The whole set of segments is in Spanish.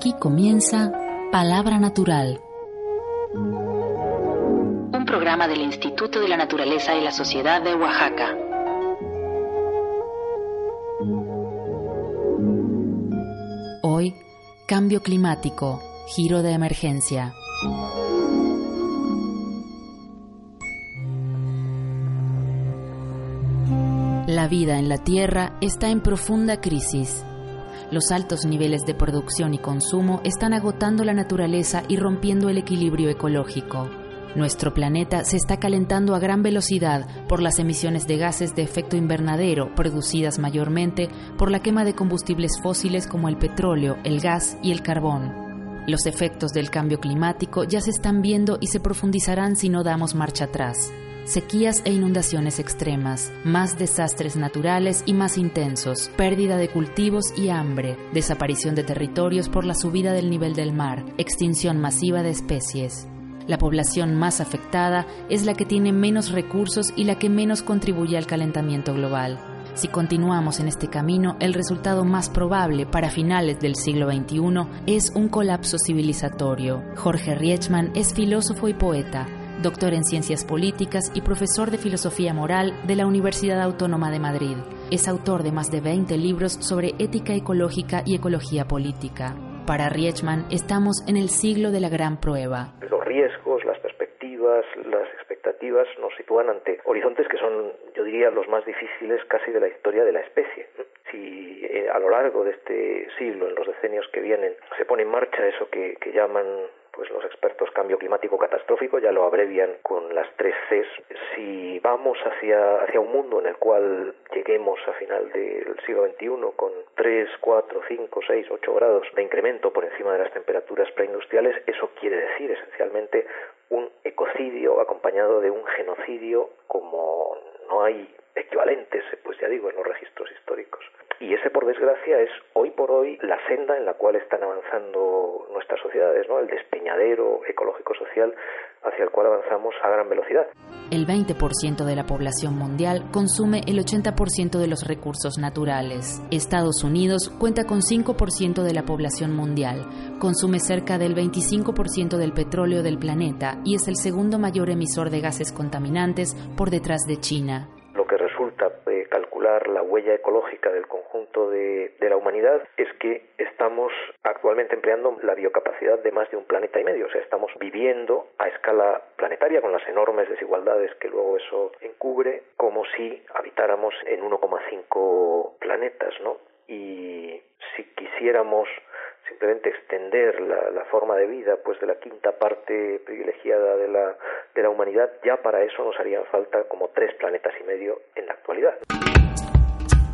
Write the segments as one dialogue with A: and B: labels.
A: Aquí comienza Palabra Natural. Un programa del Instituto de la Naturaleza y la Sociedad de Oaxaca. Hoy, cambio climático, giro de emergencia. La vida en la Tierra está en profunda crisis. Los altos niveles de producción y consumo están agotando la naturaleza y rompiendo el equilibrio ecológico. Nuestro planeta se está calentando a gran velocidad por las emisiones de gases de efecto invernadero producidas mayormente por la quema de combustibles fósiles como el petróleo, el gas y el carbón. Los efectos del cambio climático ya se están viendo y se profundizarán si no damos marcha atrás sequías e inundaciones extremas, más desastres naturales y más intensos, pérdida de cultivos y hambre, desaparición de territorios por la subida del nivel del mar, extinción masiva de especies. La población más afectada es la que tiene menos recursos y la que menos contribuye al calentamiento global. Si continuamos en este camino, el resultado más probable para finales del siglo XXI es un colapso civilizatorio. Jorge Riechman es filósofo y poeta, doctor en Ciencias Políticas y profesor de Filosofía Moral de la Universidad Autónoma de Madrid. Es autor de más de 20 libros sobre ética ecológica y ecología política. Para Riechman, estamos en el siglo de la gran prueba.
B: Los riesgos, las perspectivas, las expectativas nos sitúan ante horizontes que son, yo diría, los más difíciles casi de la historia de la especie. Si eh, a lo largo de este siglo, en los decenios que vienen, se pone en marcha eso que, que llaman pues los expertos cambio climático catastrófico ya lo abrevian con las tres Cs. Si vamos hacia, hacia un mundo en el cual lleguemos a final del siglo XXI con 3, 4, 5, 6, 8 grados de incremento por encima de las temperaturas preindustriales, eso quiere decir esencialmente un ecocidio acompañado de un genocidio como no hay equivalentes, pues ya digo, en los registros históricos. Y ese, por desgracia, es hoy por hoy la senda en la cual están avanzando nuestras sociedades. El despeñadero ecológico-social hacia el cual avanzamos a gran velocidad.
A: El 20% de la población mundial consume el 80% de los recursos naturales. Estados Unidos cuenta con 5% de la población mundial, consume cerca del 25% del petróleo del planeta y es el segundo mayor emisor de gases contaminantes por detrás de China
B: la huella ecológica del conjunto de, la humanidad es que estamos actualmente empleando la biocapacidad de más de un planeta y medio, o sea, estamos viviendo a escala planetaria con las enormes desigualdades que luego eso encubre, como si habitáramos en 1,5 planetas, ¿no? Y si quisiéramos simplemente extender la, forma de vida pues de la quinta parte privilegiada de la, de la humanidad, ya para eso nos harían falta como tres planetas y medio en la actualidad.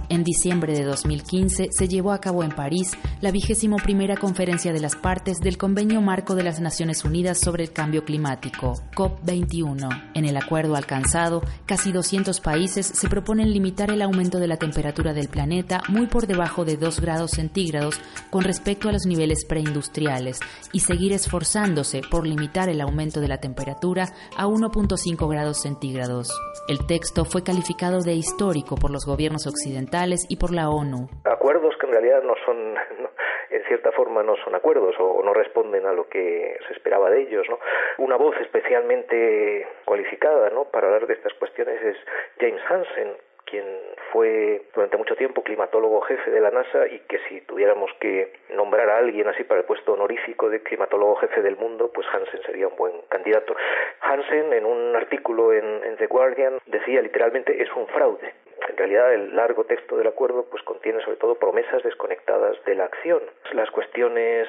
A: En diciembre de 2015 se llevó a cabo en París la vigésimo primera conferencia de las partes del Convenio Marco de las Naciones Unidas sobre el Cambio Climático, COP21. En el acuerdo alcanzado, casi 200 países se proponen limitar el aumento de la temperatura del planeta muy por debajo de 2 grados centígrados con respecto a los niveles preindustriales y seguir esforzándose por limitar el aumento de la temperatura a 1.5 grados centígrados. El texto fue calificado de histórico por los gobiernos occidentales y por la ONU.
B: Acuerdos que en realidad no son, en cierta forma, no son acuerdos o no responden a lo que se esperaba de ellos. ¿no? Una voz especialmente cualificada ¿no? para hablar de estas cuestiones es James Hansen, quien fue durante mucho tiempo climatólogo jefe de la NASA y que si tuviéramos que nombrar a alguien así para el puesto honorífico de climatólogo jefe del mundo, pues Hansen sería un buen candidato. Hansen en un artículo en The Guardian decía literalmente es un fraude en realidad el largo texto del acuerdo pues contiene sobre todo promesas desconectadas de la acción. Las cuestiones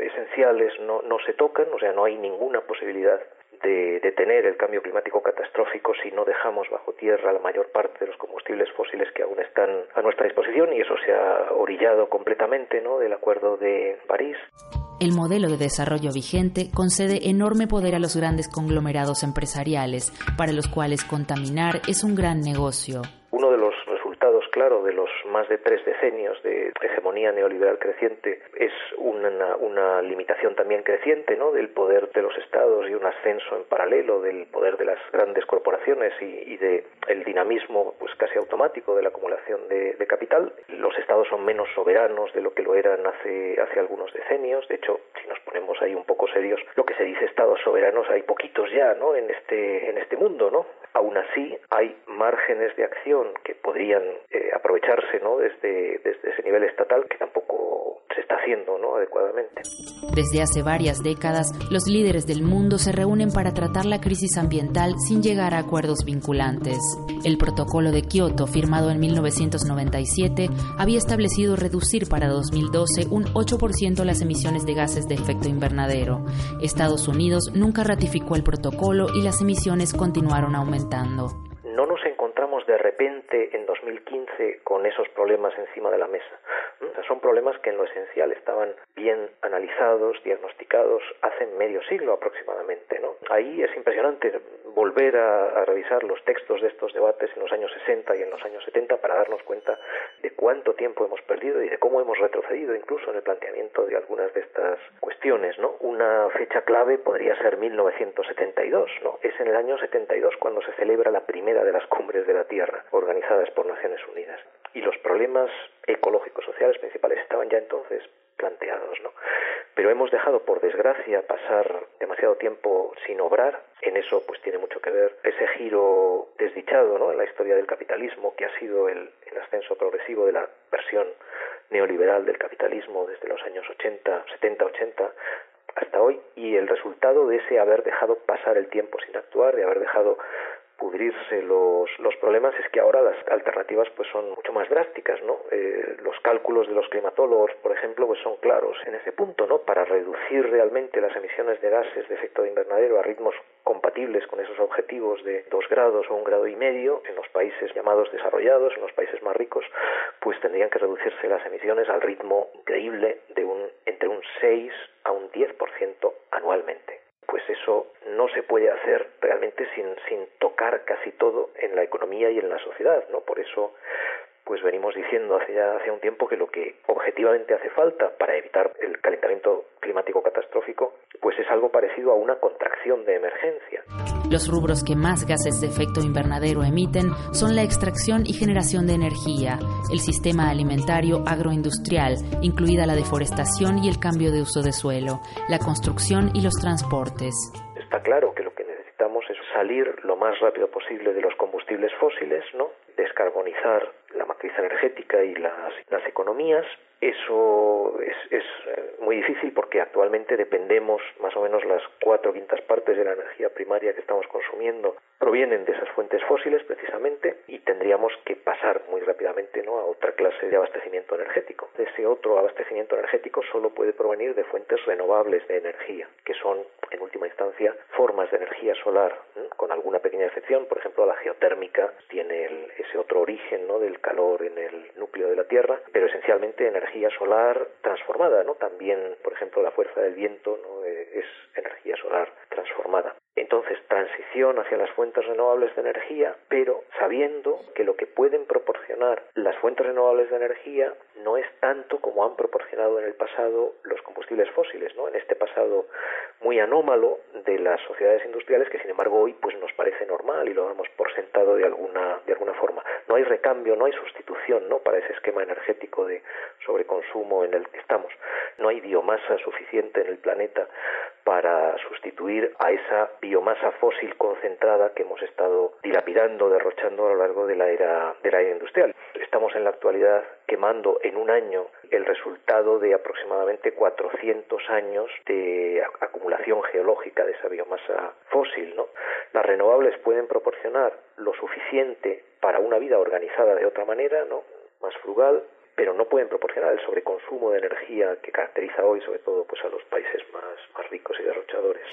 B: esenciales no, no se tocan, o sea, no hay ninguna posibilidad de detener el cambio climático catastrófico si no dejamos bajo tierra la mayor parte de los combustibles fósiles que aún están a nuestra disposición y eso se ha orillado completamente ¿no? del Acuerdo de París.
A: El modelo de desarrollo vigente concede enorme poder a los grandes conglomerados empresariales, para los cuales contaminar es un gran negocio.
B: Uno de los claro, de los más de tres decenios de hegemonía neoliberal creciente es una, una limitación también creciente ¿no? del poder de los estados y un ascenso en paralelo del poder de las grandes corporaciones y, y dinamismo pues casi automático de la acumulación de, de, capital. Los estados son menos soberanos de lo que lo eran hace, hace algunos decenios. De hecho, si nos ponemos ahí un poco serios, lo que se dice estados soberanos hay poquitos ya ¿no? en, este, en este mundo. ¿no? Aún así, hay márgenes de acción que podrían eh, aprovecharse ¿no? desde, desde ese nivel estatal que tampoco se está haciendo ¿no? adecuadamente.
A: Desde hace varias décadas, los líderes del mundo se reúnen para tratar la crisis ambiental sin llegar a acuerdos vinculantes. El protocolo de Kioto, firmado en 1997, había establecido reducir para 2012 un 8% las emisiones de gases de efecto invernadero. Estados Unidos nunca ratificó el protocolo y las emisiones continuaron aumentando
B: repente en 2015 con esos problemas encima de la mesa. son problemas que en lo esencial estaban bien analizados, diagnosticados hace medio siglo aproximadamente. ¿no? Ahí es impresionante volver a, revisar los textos de estos debates en los años 60 y en los años 70 para darnos cuenta de cuánto tiempo hemos perdido y de cómo hemos retrocedido incluso en el planteamiento de algunas de estas cuestiones. ¿no? Una fecha clave podría ser 1972. ¿no? Es en el año 72 cuando se celebra la primera de las la Tierra organizadas por Naciones Unidas. Y los problemas ecológicos sociales principales estaban ya entonces planteados, ¿no? Pero hemos dejado, por desgracia, pasar demasiado tiempo sin obrar. En eso, pues, tiene mucho que ver ese giro desdichado, ¿no? En la historia del capitalismo, que ha sido el, el ascenso progresivo de la versión neoliberal del capitalismo desde los años 80, 70, 80 hasta hoy y el resultado de ese haber dejado pasar el tiempo sin actuar, de haber dejado los problemas es que ahora las alternativas pues son mucho más drásticas, ¿no? Eh, los cálculos de los climatólogos, por ejemplo, pues son claros en ese punto, ¿no? Para reducir realmente las emisiones de gases de efecto de invernadero a ritmos compatibles con esos objetivos de dos grados o un grado y medio en los países llamados desarrollados, en los países más ricos, pues tendrían que reducirse las emisiones al ritmo increíble de un entre un 6 a un 10% anualmente pues eso no se puede hacer realmente sin, sin tocar casi todo en la economía y en la sociedad, ¿no? Por eso pues venimos diciendo hace ya un tiempo que lo que objetivamente hace falta para evitar el calentamiento climático catastrófico, pues es algo parecido a una contracción de emergencia.
A: Los rubros que más gases de efecto invernadero emiten son la extracción y generación de energía, el sistema alimentario agroindustrial, incluida la deforestación y el cambio de uso de suelo, la construcción y los transportes.
B: Está claro que lo que necesitamos es salir lo más rápido posible de los combustibles fósiles, ¿no? descarbonizar la matriz energética y las, las economías. Eso es, es, eh, muy difícil porque actualmente dependemos más o menos las cuatro quintas partes de la energía primaria que estamos consumiendo provienen de esas fuentes fósiles precisamente y tendríamos que pasar muy rápidamente ¿no? a otra clase de abastecimiento energético. Ese otro abastecimiento energético solo puede provenir de fuentes renovables de energía, que son en última instancia formas de energía solar, con alguna pequeña excepción, por ejemplo la geotérmica tiene el, ese otro origen ¿no? del calor en el núcleo de la Tierra, pero esencialmente energía solar transformada, ¿no? También, por ejemplo, la fuerza del viento ¿no? Eh, es energía solar transformada. Entonces, transición hacia las fuentes renovables de energía, pero sabiendo que lo que pueden proporcionar las fuentes renovables de energía no es tanto como han proporcionado en el pasado los combustibles fósiles, ¿no? En este pasado muy anómalo de las sociedades industriales que sin embargo hoy pues nos parece normal y lo damos por sentado de alguna de alguna forma. No hay recambio, no hay sustitución, ¿no? para ese esquema energético de sobreconsumo en el que estamos. No hay biomasa suficiente en el planeta para sustituir a esa biomasa fósil concentrada que hemos estado dilapidando, derrochando a lo largo de la era de la era industrial. Estamos en la actualidad quemando en un año el resultado de aproximadamente 400 años de acumulación geológica de esa biomasa fósil, ¿no? Las renovables pueden proporcionar lo suficiente para una vida organizada de otra manera, ¿no? Más frugal, pero no pueden proporcionar el sobreconsumo de energía que caracteriza hoy sobre todo pues a los países más, más ricos y derrochadores.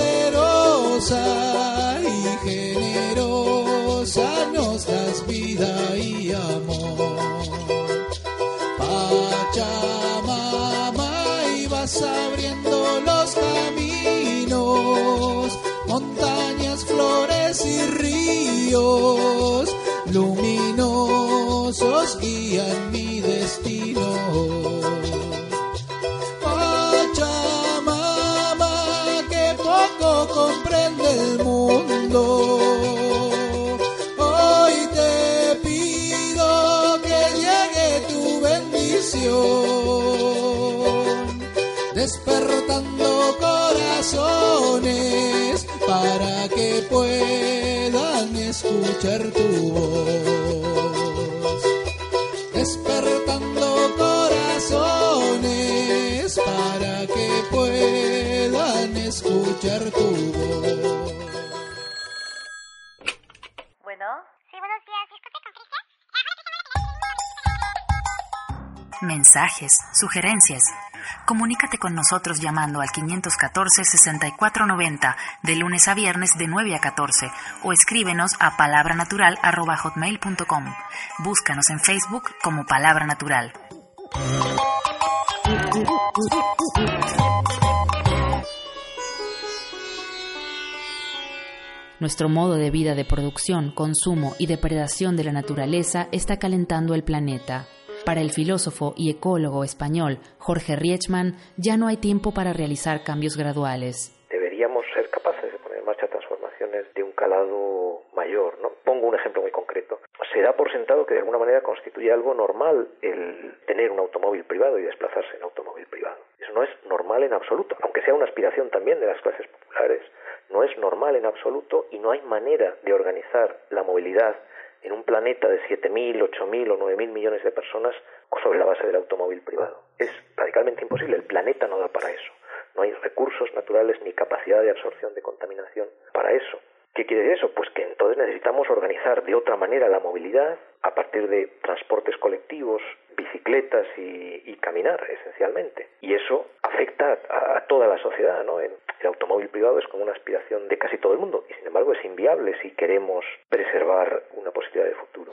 C: Hermosa y generosa nos das vida y amor. Pachamama y vas abriendo los caminos, montañas, flores y ríos despertando corazones para que puedan escuchar tu voz. Despertando corazones para que puedan escuchar tu voz.
A: Mensajes, sugerencias. Comunícate con nosotros llamando al 514-6490 de lunes a viernes de 9 a 14 o escríbenos a palabranatural.hotmail.com. Búscanos en Facebook como Palabra Natural. Nuestro modo de vida de producción, consumo y depredación de la naturaleza está calentando el planeta. Para el filósofo y ecólogo español Jorge Riechman, ya no hay tiempo para realizar cambios graduales.
B: Deberíamos ser capaces de poner en marcha transformaciones de un calado mayor. ¿no? Pongo un ejemplo muy concreto. Se da por sentado que de alguna manera constituye algo normal el tener un automóvil privado y desplazarse en automóvil privado. Eso no es normal en absoluto, aunque sea una aspiración también de las clases populares no es normal en absoluto y no hay manera de organizar la movilidad en un planeta de 7.000, 8.000 o 9.000 millones de personas sobre la base del automóvil privado. Es radicalmente imposible, el planeta no da para eso. No hay recursos naturales ni capacidad de absorción de contaminación para eso. ¿Qué quiere decir eso? Pues que entonces necesitamos organizar de otra manera la movilidad a partir de transportes colectivos, bicicletas y, caminar, esencialmente. Y eso afecta a, toda la sociedad, ¿no? El, automóvil privado es como una aspiración de casi todo el mundo y sin embargo es inviable si queremos preservar una posibilidad de futuro.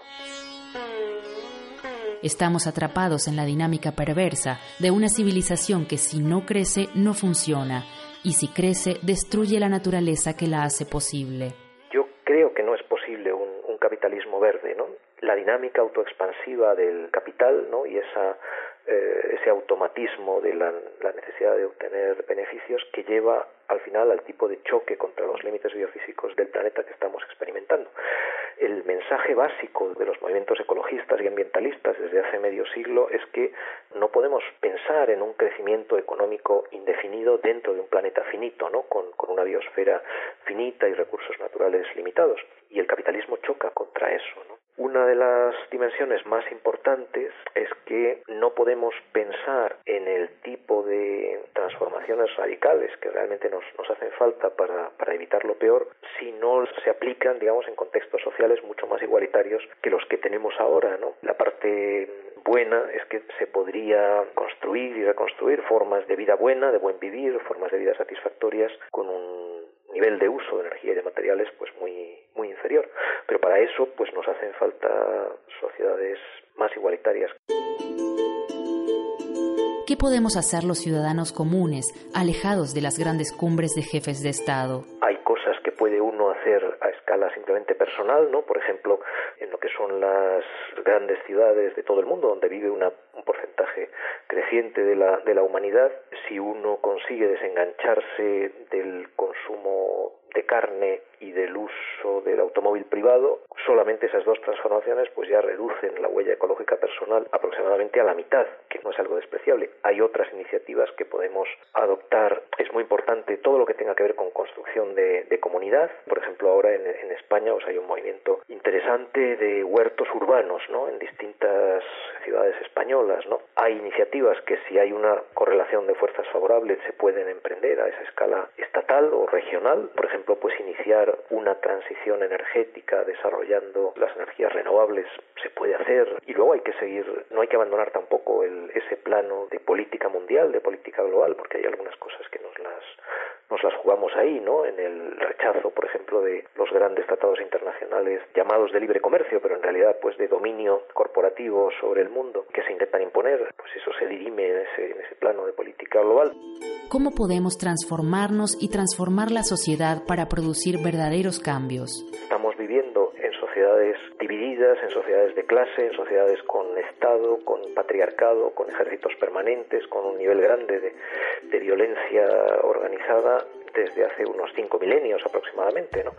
A: Estamos atrapados en la dinámica perversa de una civilización que si no crece no funciona y si crece destruye la naturaleza que la hace posible.
B: Yo creo que no es posible un, capitalismo verde, ¿no? La dinámica autoexpansiva del capital, ¿no? Y esa eh, ese automatismo de la, necesidad de obtener beneficios que lleva al final al tipo de choque contra los límites biofísicos del planeta que estamos experimentando. El mensaje básico de los movimientos ecologistas y ambientalistas desde hace medio siglo es que no podemos pensar en un crecimiento económico indefinido dentro de un planeta finito, ¿no? con, con una biosfera finita y recursos naturales limitados. Y el capitalismo choca contra eso. ¿no? Una de las dimensiones más importantes es que no podemos pensar en el tipo de transformaciones radicales que realmente nos, nos hacen falta para, para evitar lo peor si no se aplican, digamos, en contextos sociales mucho más igualitarios que los que tenemos ahora, ¿no? La parte buena es que se podría construir y reconstruir formas de vida buena, de buen vivir, formas de vida satisfactorias con un nivel de uso de energía y de materiales pues muy inferior pero para eso pues nos hacen falta sociedades más igualitarias
A: ¿Qué podemos hacer los ciudadanos comunes, alejados de las grandes cumbres de jefes de Estado?
B: Hay cosas que puede uno hacer a escala simplemente personal, ¿no? Por ejemplo, en lo que son las grandes ciudades de todo el mundo, donde vive una, un porcentaje creciente de la, de la humanidad, si uno consigue desengancharse del consumo de carne y del uso del automóvil privado, solamente esas dos transformaciones pues ya reducen la huella ecológica personal aproximadamente a la mitad, que no es algo despreciable. Hay otras iniciativas que podemos adoptar. Es muy importante todo lo que tenga que ver con construcción de, comunidad. Por ejemplo, ahora en, España pues, hay un movimiento interesante de huertos urbanos ¿no? en distintas ciudades españolas. ¿No? Hay iniciativas que si hay una correlación de fuerzas favorables se pueden emprender a esa escala estatal o regional. Por ejemplo, pues iniciar una transición energética desarrollando las energías renovables se puede hacer y luego hay que seguir, no hay que abandonar tampoco el, ese plano de política mundial, de política global, porque hay algunas cosas que nos las nos las jugamos ahí, ¿no? En el rechazo, por ejemplo, de los grandes tratados internacionales llamados de libre comercio, pero en realidad pues de dominio corporativo sobre el mundo que se intentan imponer, pues eso se dirime en ese, en ese plano de política global.
A: ¿Cómo podemos transformarnos y transformar la sociedad para producir verdaderos cambios?
B: Estamos viviendo en sociedades divididas, en sociedades de clase, en sociedades Estado, con patriarcado, con ejércitos permanentes, con un nivel grande de, de violencia organizada desde hace unos cinco milenios aproximadamente. ¿no?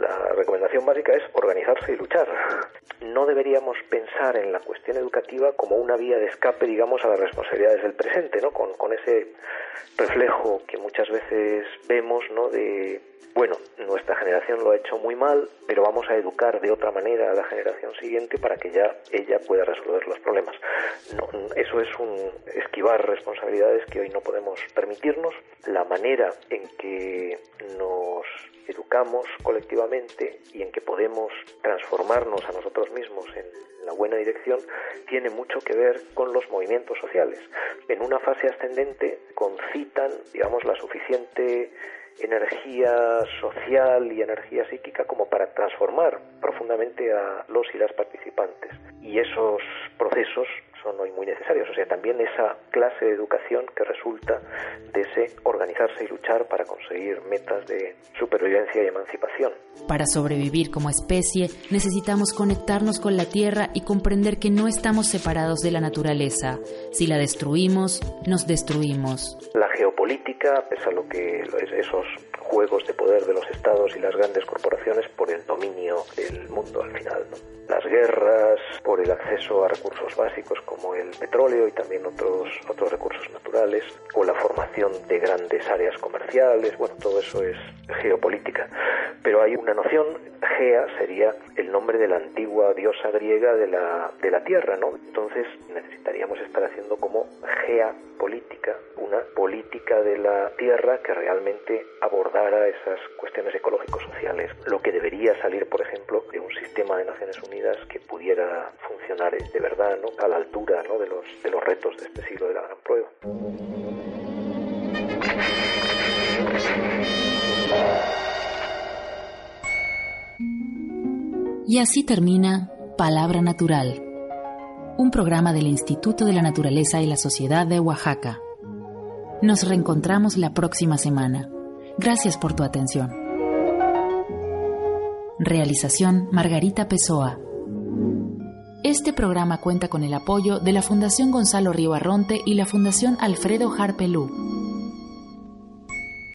B: La recomendación básica es organizarse y luchar. No deberíamos pensar en la cuestión educativa como una vía de escape, digamos, a las responsabilidades del presente, ¿no? con, con ese reflejo que muchas veces vemos ¿no? de bueno, nuestra generación lo ha hecho muy mal, pero vamos a educar de otra manera a la generación siguiente para que ya ella pueda resolver los problemas. No, eso es un esquivar responsabilidades que hoy no podemos permitirnos. La manera en que nos educamos colectivamente y en que podemos transformarnos a nosotros mismos en la buena dirección tiene mucho que ver con los movimientos sociales. En una fase ascendente concitan, digamos, la suficiente energía social y energía psíquica como para transformar profundamente a los y las participantes. Y esos procesos son hoy muy necesarios. O sea, también esa clase de educación que resulta de ese organizarse y luchar para conseguir metas de supervivencia y emancipación.
A: Para sobrevivir como especie necesitamos conectarnos con la Tierra y comprender que no estamos separados de la naturaleza. Si la destruimos, nos destruimos.
B: La geopolítica, pese a lo que esos juegos de poder de los estados y las grandes corporaciones por el dominio del mundo al final. ¿no? Las guerras por el acceso a recursos básicos como el petróleo y también otros, otros recursos naturales, o la formación de grandes áreas comerciales, bueno, todo eso es geopolítica. Pero hay una noción, Gea sería el nombre de la antigua diosa griega de la, de la tierra, ¿no? Entonces necesitaríamos estar haciendo como geopolítica, una política de la tierra que realmente abordara esas cuestiones ecológico-sociales, lo que debería salir, por ejemplo, de un sistema de Naciones Unidas que pudiera funcionar de verdad, ¿no? A la altura, ¿no? De los, de los retos de este siglo de la gran prueba.
A: Y así termina Palabra Natural, un programa del Instituto de la Naturaleza y la Sociedad de Oaxaca. Nos reencontramos la próxima semana. Gracias por tu atención. Realización Margarita Pessoa. Este programa cuenta con el apoyo de la Fundación Gonzalo Río Arronte y la Fundación Alfredo Harpelú.